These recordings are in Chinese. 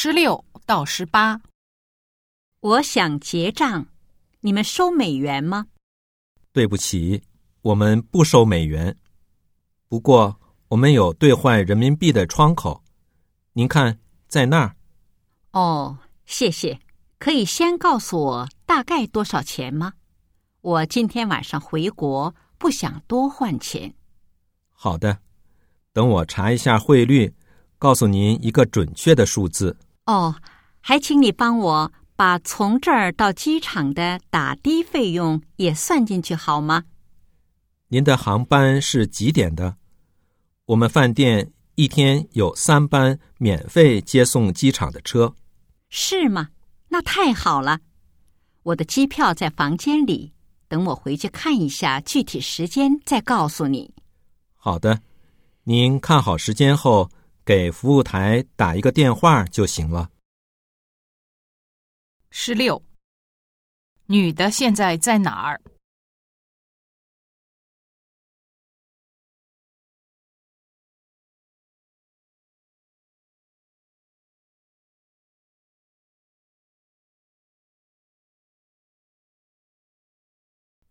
十六到十八，我想结账，你们收美元吗？对不起，我们不收美元。不过我们有兑换人民币的窗口，您看在那儿。哦，谢谢。可以先告诉我大概多少钱吗？我今天晚上回国，不想多换钱。好的，等我查一下汇率，告诉您一个准确的数字。哦，还请你帮我把从这儿到机场的打的费用也算进去好吗？您的航班是几点的？我们饭店一天有三班免费接送机场的车。是吗？那太好了。我的机票在房间里，等我回去看一下具体时间再告诉你。好的，您看好时间后给服务台打一个电话就行了。十六，女的现在在哪儿？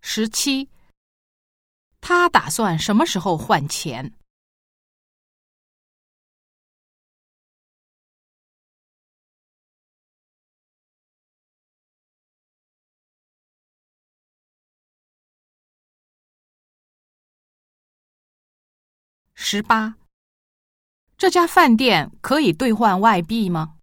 十七，他打算什么时候换钱？十八，这家饭店可以兑换外币吗？